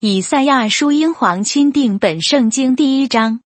以赛亚书英皇钦定本圣经第一章。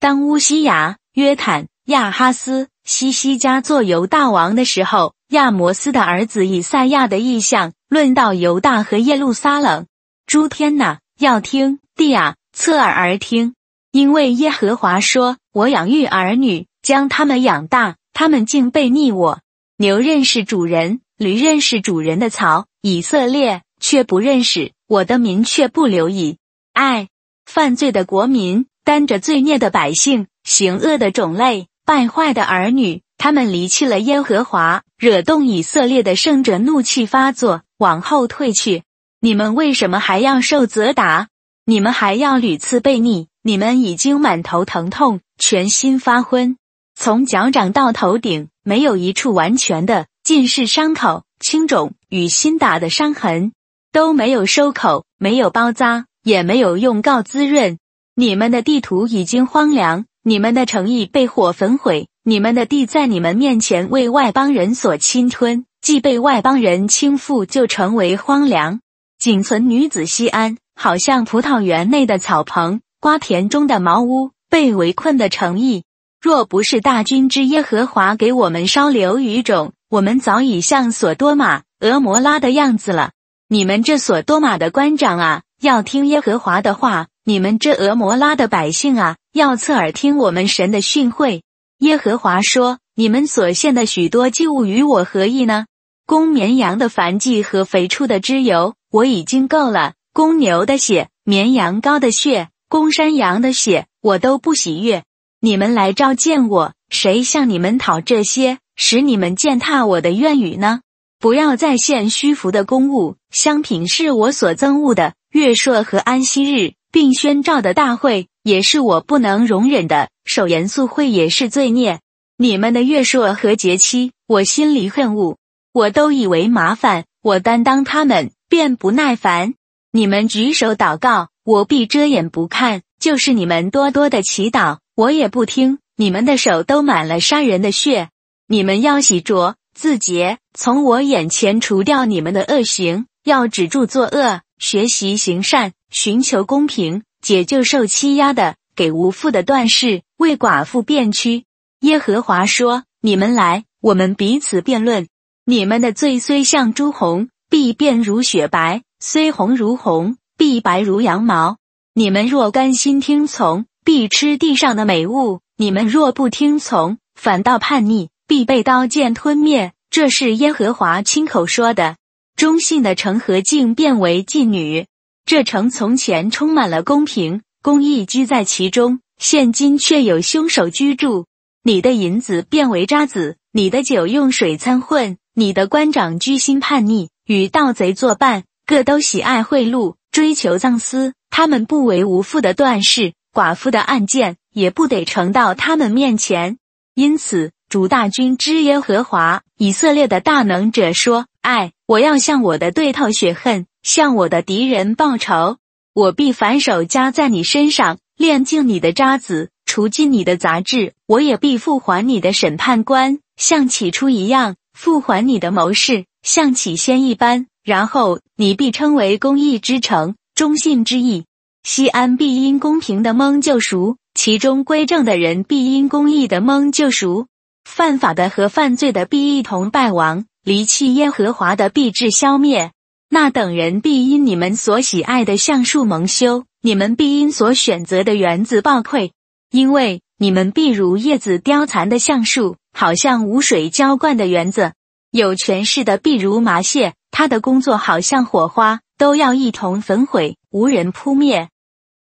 当乌西雅、约坦、亚哈斯、西西家做犹大王的时候，亚摩斯的儿子以赛亚的意象论到犹大和耶路撒冷。诸天呐，要听；地啊，侧耳而听。因为耶和华说：“我养育儿女，将他们养大，他们竟背逆我。牛认识主人，驴认识主人的槽，以色列却不认识。”我的民却不留意，爱犯罪的国民，担着罪孽的百姓，行恶的种类，败坏的儿女，他们离弃了耶和华，惹动以色列的圣者怒气发作，往后退去。你们为什么还要受责打？你们还要屡次被逆？你们已经满头疼痛，全心发昏，从脚掌到头顶，没有一处完全的，尽是伤口、青肿与新打的伤痕。都没有收口，没有包扎，也没有用膏滋润。你们的地图已经荒凉，你们的诚意被火焚毁，你们的地在你们面前为外邦人所侵吞，既被外邦人倾覆，就成为荒凉。仅存女子西安，好像葡萄园内的草棚，瓜田中的茅屋，被围困的诚意。若不是大军之耶和华给我们烧留余种，我们早已像索多玛、俄摩拉的样子了。你们这所多玛的官长啊，要听耶和华的话；你们这俄摩拉的百姓啊，要侧耳听我们神的训诲。耶和华说：“你们所献的许多祭物与我何意呢？公绵羊的燔祭和肥畜的脂油，我已经够了；公牛的血、绵羊羔的血、公山羊的血，我都不喜悦。你们来召见我，谁向你们讨这些，使你们践踏我的愿语呢？”不要再献虚浮的公物，香品是我所憎恶的。月朔和安息日，并宣召的大会，也是我不能容忍的。守严肃会也是罪孽。你们的月朔和节期，我心里恨恶，我都以为麻烦。我担当他们，便不耐烦。你们举手祷告，我必遮掩不看；就是你们多多的祈祷，我也不听。你们的手都满了杀人的血，你们要洗濯。自洁，从我眼前除掉你们的恶行，要止住作恶，学习行善，寻求公平，解救受欺压的，给无父的断事，为寡妇辩屈。耶和华说：“你们来，我们彼此辩论。你们的罪虽像朱红，必变如雪白；虽红如红，必白如羊毛。你们若甘心听从，必吃地上的美物；你们若不听从，反倒叛逆。”必被刀剑吞灭，这是耶和华亲口说的。忠信的城和竟变为妓女，这城从前充满了公平、公义居在其中，现今却有凶手居住。你的银子变为渣子，你的酒用水掺混，你的官长居心叛逆，与盗贼作伴，各都喜爱贿赂，追求赃私。他们不为无父的断事，寡妇的案件也不得呈到他们面前，因此。主大军之耶和华以色列的大能者说：“爱，我要向我的对头血恨，向我的敌人报仇。我必反手加在你身上，炼净你的渣子，除尽你的杂质。我也必复还你的审判官，像起初一样；复还你的谋士，像起先一般。然后你必称为公义之城，忠信之意。西安必因公平的蒙救赎，其中归正的人必因公义的蒙救赎。”犯法的和犯罪的必一同败亡，离弃耶和华的必致消灭。那等人必因你们所喜爱的橡树蒙羞，你们必因所选择的园子暴溃，因为你们必如叶子凋残的橡树，好像无水浇灌的园子。有权势的必如麻屑，他的工作好像火花，都要一同焚毁，无人扑灭。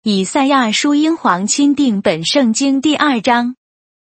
以赛亚书英皇钦定本圣经第二章。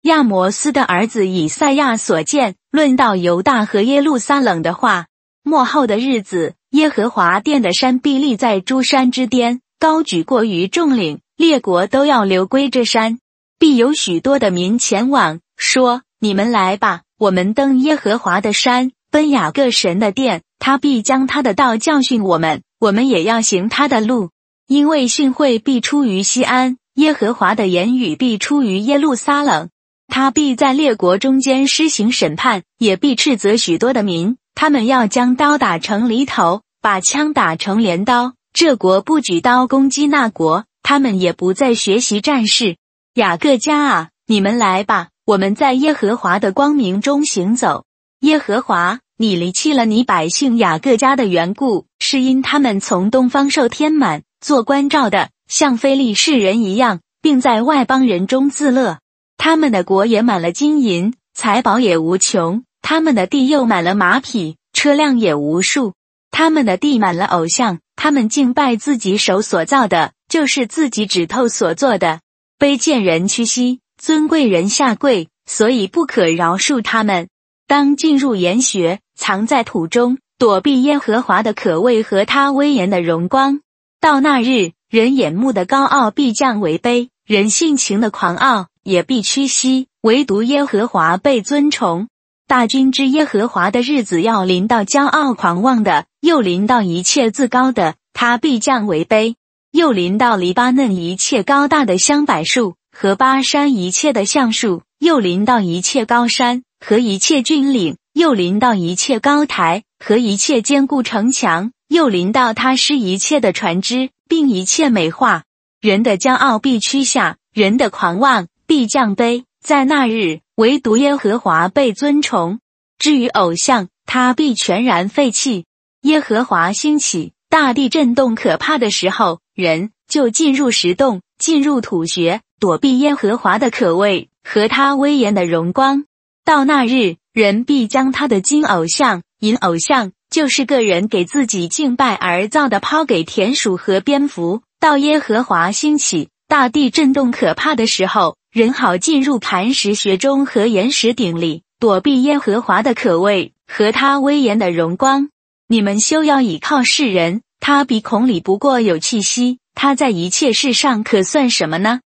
亚摩斯的儿子以赛亚所见，论到犹大和耶路撒冷的话。末后的日子，耶和华殿的山必立在诸山之巅，高举过于众岭，列国都要流归这山。必有许多的民前往，说：“你们来吧，我们登耶和华的山，奔雅各神的殿。他必将他的道教训我们，我们也要行他的路。因为训诲必出于西安，耶和华的言语必出于耶路撒冷。”他必在列国中间施行审判，也必斥责许多的民。他们要将刀打成犁头，把枪打成镰刀，这国不举刀攻击那国，他们也不再学习战事。雅各家啊，你们来吧，我们在耶和华的光明中行走。耶和华，你离弃了你百姓雅各家的缘故，是因他们从东方受天满，做关照的，像非利士人一样，并在外邦人中自乐。他们的国也满了金银，财宝也无穷；他们的地又满了马匹，车辆也无数。他们的地满了偶像，他们敬拜自己手所造的，就是自己指头所做的。卑贱人屈膝，尊贵人下跪，所以不可饶恕他们。当进入岩穴，藏在土中，躲避耶和华的可畏和他威严的荣光。到那日，人眼目的高傲必降为卑，人性情的狂傲也必屈膝，唯独耶和华被尊崇。大军之耶和华的日子要临到骄傲狂妄的，又临到一切自高的，他必降为卑；又临到黎巴嫩一切高大的香柏树和巴山一切的橡树，又临到一切高山。和一切峻岭，又临到一切高台；和一切坚固城墙，又临到他施一切的船只，并一切美化。人的骄傲必屈下，人的狂妄必降卑。在那日，唯独耶和华被尊崇。至于偶像，他必全然废弃。耶和华兴起，大地震动可怕的时候，人就进入石洞，进入土穴，躲避耶和华的可畏和他威严的荣光。到那日，人必将他的金偶像、银偶像，就是个人给自己敬拜而造的，抛给田鼠和蝙蝠。到耶和华兴起、大地震动可怕的时候，人好进入磐石穴中和岩石顶里，躲避耶和华的可畏和他威严的荣光。你们休要倚靠世人，他鼻孔里不过有气息，他在一切事上可算什么呢？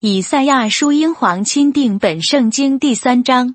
以赛亚书英皇钦定本圣经第三章。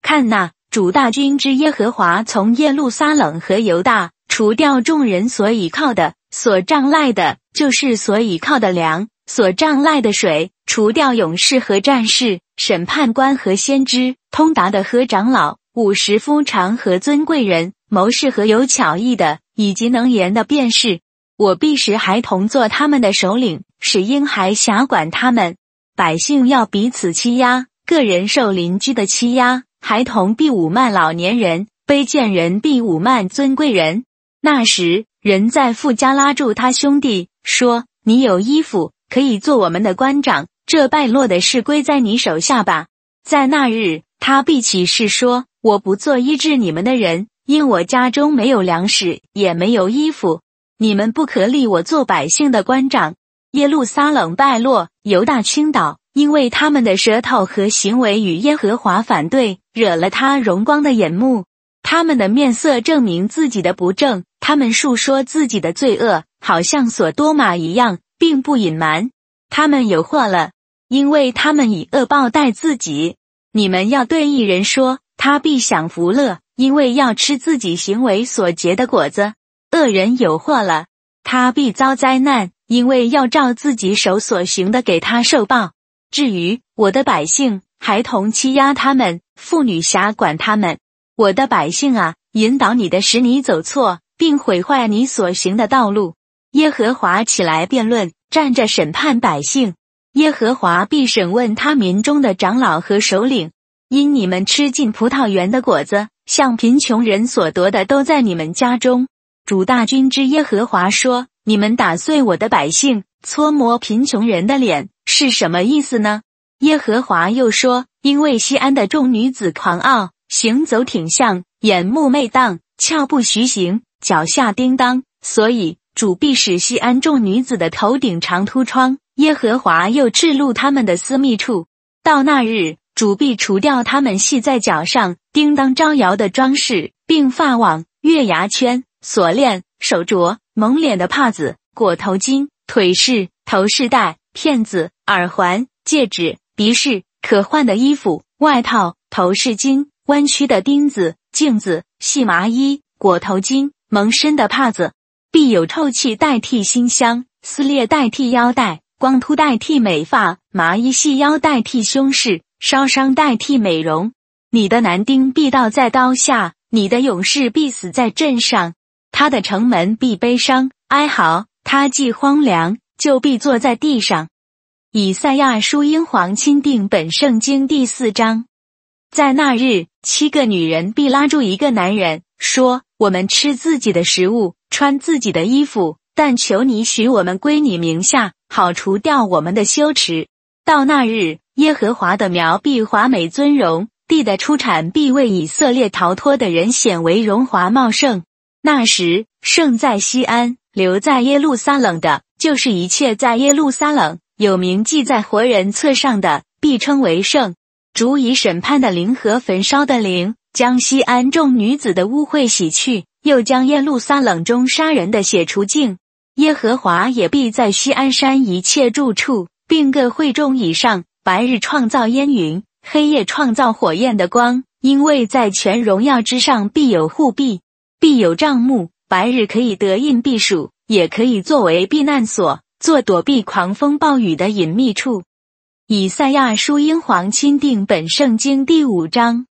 看那主大军之耶和华从耶路撒冷和犹大除掉众人所倚靠的、所仗赖的，就是所倚靠的粮、所仗赖的水；除掉勇士和战士、审判官和先知、通达的和长老、五十夫长和尊贵人、谋士和有巧艺的，以及能言的便是。我必使孩童做他们的首领，使婴孩辖管他们。百姓要彼此欺压，个人受邻居的欺压。孩童必侮慢老年人，卑贱人必侮慢尊贵人。那时，人在富家拉住他兄弟，说：“你有衣服，可以做我们的官长。这败落的事归在你手下吧。”在那日，他必起誓说：“我不做医治你们的人，因我家中没有粮食，也没有衣服。你们不可立我做百姓的官长。”耶路撒冷败落，犹大倾倒。因为他们的舌头和行为与耶和华反对，惹了他荣光的眼目。他们的面色证明自己的不正，他们述说自己的罪恶，好像所多玛一样，并不隐瞒。他们有祸了，因为他们以恶报待自己。你们要对一人说，他必享福乐，因为要吃自己行为所结的果子。恶人有祸了，他必遭灾难，因为要照自己手所行的给他受报。至于我的百姓，孩童欺压他们，妇女辖管他们。我的百姓啊，引导你的，使你走错，并毁坏你所行的道路。耶和华起来辩论，站着审判百姓。耶和华必审问他民中的长老和首领，因你们吃尽葡萄园的果子，像贫穷人所得的，都在你们家中。主大军之耶和华说：你们打碎我的百姓，搓磨贫穷人的脸。是什么意思呢？耶和华又说：“因为西安的众女子狂傲，行走挺像，眼目媚荡，俏不徐行，脚下叮当，所以主必使西安众女子的头顶长凸疮。耶和华又赤露他们的私密处。到那日，主必除掉他们系在脚上叮当招摇的装饰，并发网、月牙圈、锁链、手镯、蒙脸的帕子、裹头巾、腿饰、头饰带。”片子、耳环、戒指、鼻饰、可换的衣服、外套、头饰巾、弯曲的钉子、镜子、细麻衣、裹头巾、蒙身的帕子，必有臭气代替馨香，撕裂代替腰带，光秃代替美发，麻衣细腰代替胸饰，烧伤代替美容。你的男丁必倒在刀下，你的勇士必死在阵上，他的城门必悲伤哀嚎。他既荒凉，就必坐在地上。以赛亚书英皇钦定本圣经第四章，在那日，七个女人必拉住一个男人，说：“我们吃自己的食物，穿自己的衣服，但求你许我们归你名下，好除掉我们的羞耻。到那日，耶和华的苗必华美尊荣，地的出产必为以色列逃脱的人显为荣华茂盛。那时，圣在西安，留在耶路撒冷的，就是一切在耶路撒冷。”有名记在活人册上的，必称为圣。主以审判的灵和焚烧的灵，将西安众女子的污秽洗去，又将耶路撒冷中杀人的血除净。耶和华也必在西安山一切住处，并各会众以上，白日创造烟云，黑夜创造火焰的光。因为在全荣耀之上必有护庇，必有帐幕，白日可以得印避暑，也可以作为避难所。做躲避狂风暴雨的隐秘处。以赛亚书英皇钦定本圣经第五章。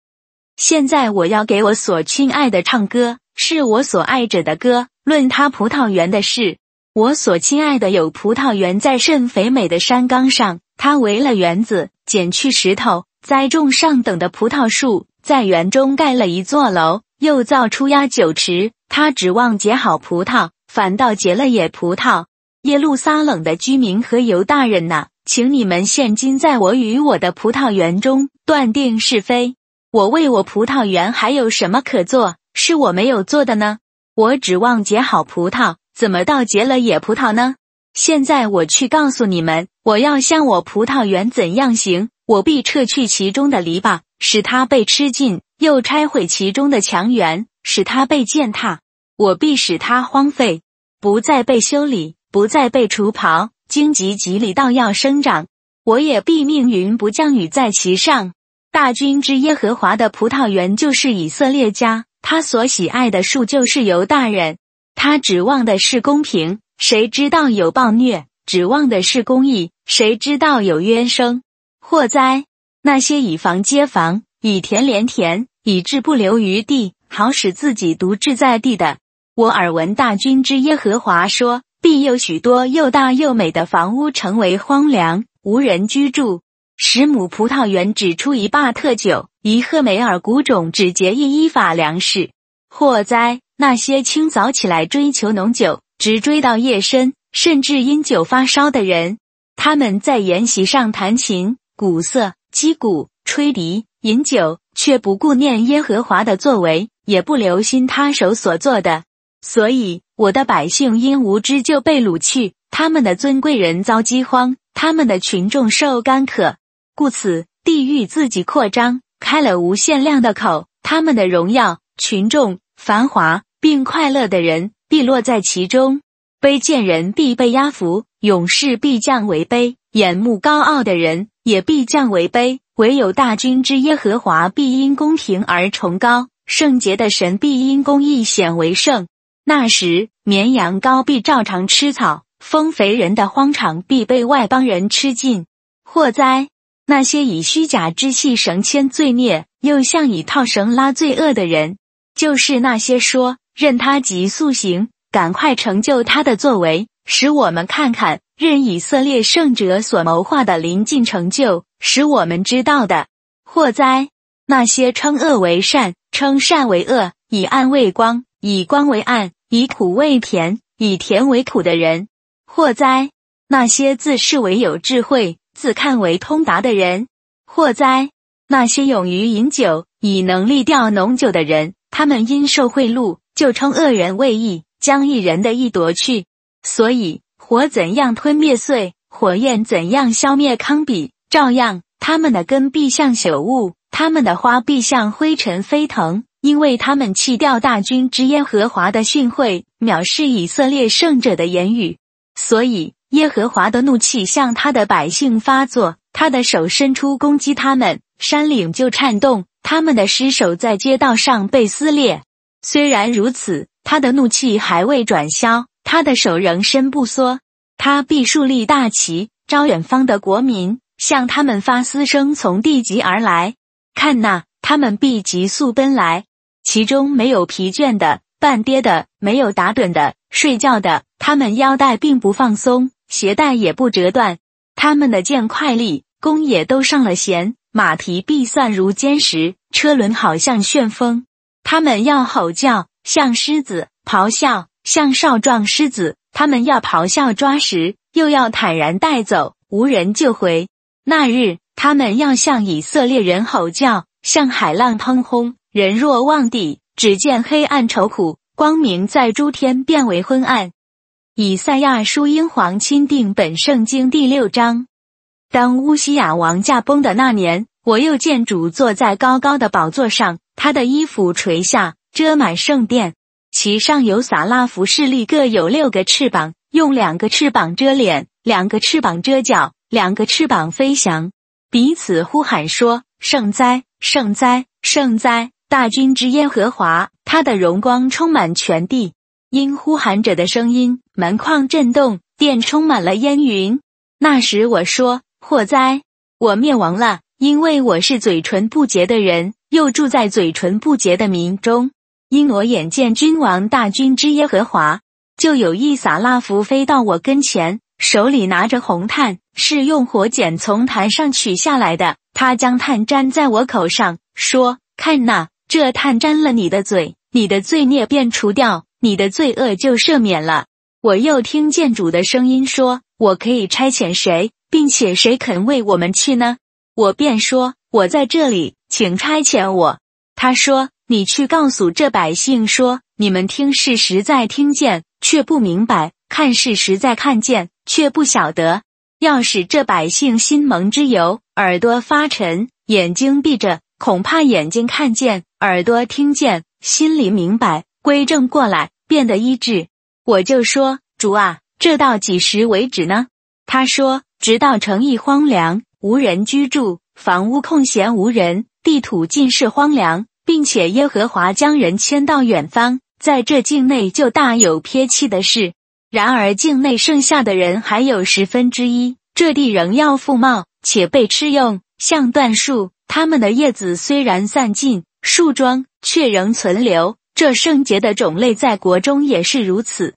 现在我要给我所亲爱的唱歌，是我所爱者的歌。论他葡萄园的事，我所亲爱的有葡萄园在甚肥美的山冈上。他围了园子，剪去石头，栽种上等的葡萄树，在园中盖了一座楼，又造出压酒池。他指望结好葡萄，反倒结了野葡萄。耶路撒冷的居民和犹大人呐，请你们现今在我与我的葡萄园中断定是非。我为我葡萄园还有什么可做？是我没有做的呢？我指望结好葡萄，怎么到结了野葡萄呢？现在我去告诉你们，我要向我葡萄园怎样行？我必撤去其中的篱笆，使它被吃尽；又拆毁其中的墙垣，使它被践踏。我必使它荒废，不再被修理。不再被除刨，荆棘棘里倒要生长。我也必命云不降雨在其上。大军之耶和华的葡萄园就是以色列家，他所喜爱的树就是犹大人。他指望的是公平，谁知道有暴虐？指望的是公义，谁知道有冤声？祸灾！那些以房接房，以田连田，以致不留余地，好使自己独治在地的，我耳闻大军之耶和华说。必有许多又大又美的房屋成为荒凉，无人居住。十亩葡萄园只出一坝特酒，一赫梅尔谷种只结一依法粮食。祸灾！那些清早起来追求浓酒，直追到夜深，甚至因酒发烧的人，他们在筵席上弹琴、鼓瑟、击鼓、吹笛、饮酒，却不顾念耶和华的作为，也不留心他手所做的。所以，我的百姓因无知就被掳去，他们的尊贵人遭饥荒，他们的群众受干渴。故此，地狱自己扩张，开了无限量的口。他们的荣耀、群众、繁华并快乐的人必落在其中，卑贱人必被压服，勇士必降为卑，眼目高傲的人也必降为卑。唯有大军之耶和华必因公平而崇高，圣洁的神必因公义显为圣。那时，绵羊羔必照常吃草，丰肥人的荒场必被外邦人吃尽。祸哉！那些以虚假之气绳牵罪孽，又像以套绳拉罪恶的人，就是那些说任他急速行，赶快成就他的作为，使我们看看任以色列圣者所谋划的临近成就，使我们知道的。祸哉！那些称恶为善，称善为恶，以暗为光。以光为暗，以苦为甜，以甜为苦的人，祸哉！那些自视为有智慧、自看为通达的人，祸哉！那些勇于饮酒、以能力调浓酒的人，他们因受贿赂，就称恶人为义，将一人的义夺去。所以火怎样吞灭碎，火焰怎样消灭糠比，照样，他们的根必像朽物，他们的花必像灰尘飞腾。因为他们弃掉大军之耶和华的训诲，藐视以色列圣者的言语，所以耶和华的怒气向他的百姓发作，他的手伸出攻击他们，山岭就颤动，他们的尸首在街道上被撕裂。虽然如此，他的怒气还未转消，他的手仍伸不缩，他必树立大旗，招远方的国民，向他们发嘶声，从地极而来。看那，他们必急速奔来。其中没有疲倦的、半跌的，没有打盹的，睡觉的，他们腰带并不放松，鞋带也不折断。他们的剑快利，弓也都上了弦，马蹄必算如坚石，车轮好像旋风。他们要吼叫，像狮子；咆哮，像少壮狮子。他们要咆哮抓食，又要坦然带走，无人救回。那日，他们要向以色列人吼叫，像海浪腾轰。人若望地，只见黑暗愁苦，光明在诸天变为昏暗。以赛亚书英皇钦定本圣经第六章。当乌西雅王驾崩的那年，我又见主坐在高高的宝座上，他的衣服垂下，遮满圣殿。其上有撒拉弗势力，各有六个翅膀，用两个翅膀遮脸，两个翅膀遮脚，两个翅膀飞翔，彼此呼喊说：“圣哉，圣哉，圣哉！大军之耶和华，他的荣光充满全地。”因呼喊者的声音，门框震动，殿充满了烟云。那时我说：“祸哉，我灭亡了，因为我是嘴唇不洁的人，又住在嘴唇不洁的民中。”因我眼见君王大军之耶和华，就有一撒拉弗飞到我跟前，手里拿着红炭，是用火剪从坛上取下来的。他将炭粘在我口上，说：“看哪，这炭沾了你的嘴，你的罪孽便除掉，你的罪恶就赦免了。”我又听见主的声音说：“我可以差遣谁，并且谁肯为我们去呢？”我便说：“我在这里，请差遣我。”他说。你去告诉这百姓说：你们听是实在听见，却不明白；看是实在看见，却不晓得。要使这百姓心蒙之油，耳朵发沉，眼睛闭着，恐怕眼睛看见，耳朵听见，心里明白，归正过来，变得医治。我就说：主啊，这到几时为止呢？他说：直到城邑荒凉，无人居住，房屋空闲无人，地土尽是荒凉。并且耶和华将人迁到远方，在这境内就大有撇弃的事。然而境内剩下的人还有十分之一，这地仍要复茂，且被吃用，像椴树。它们的叶子虽然散尽，树桩却仍存留。这圣洁的种类在国中也是如此。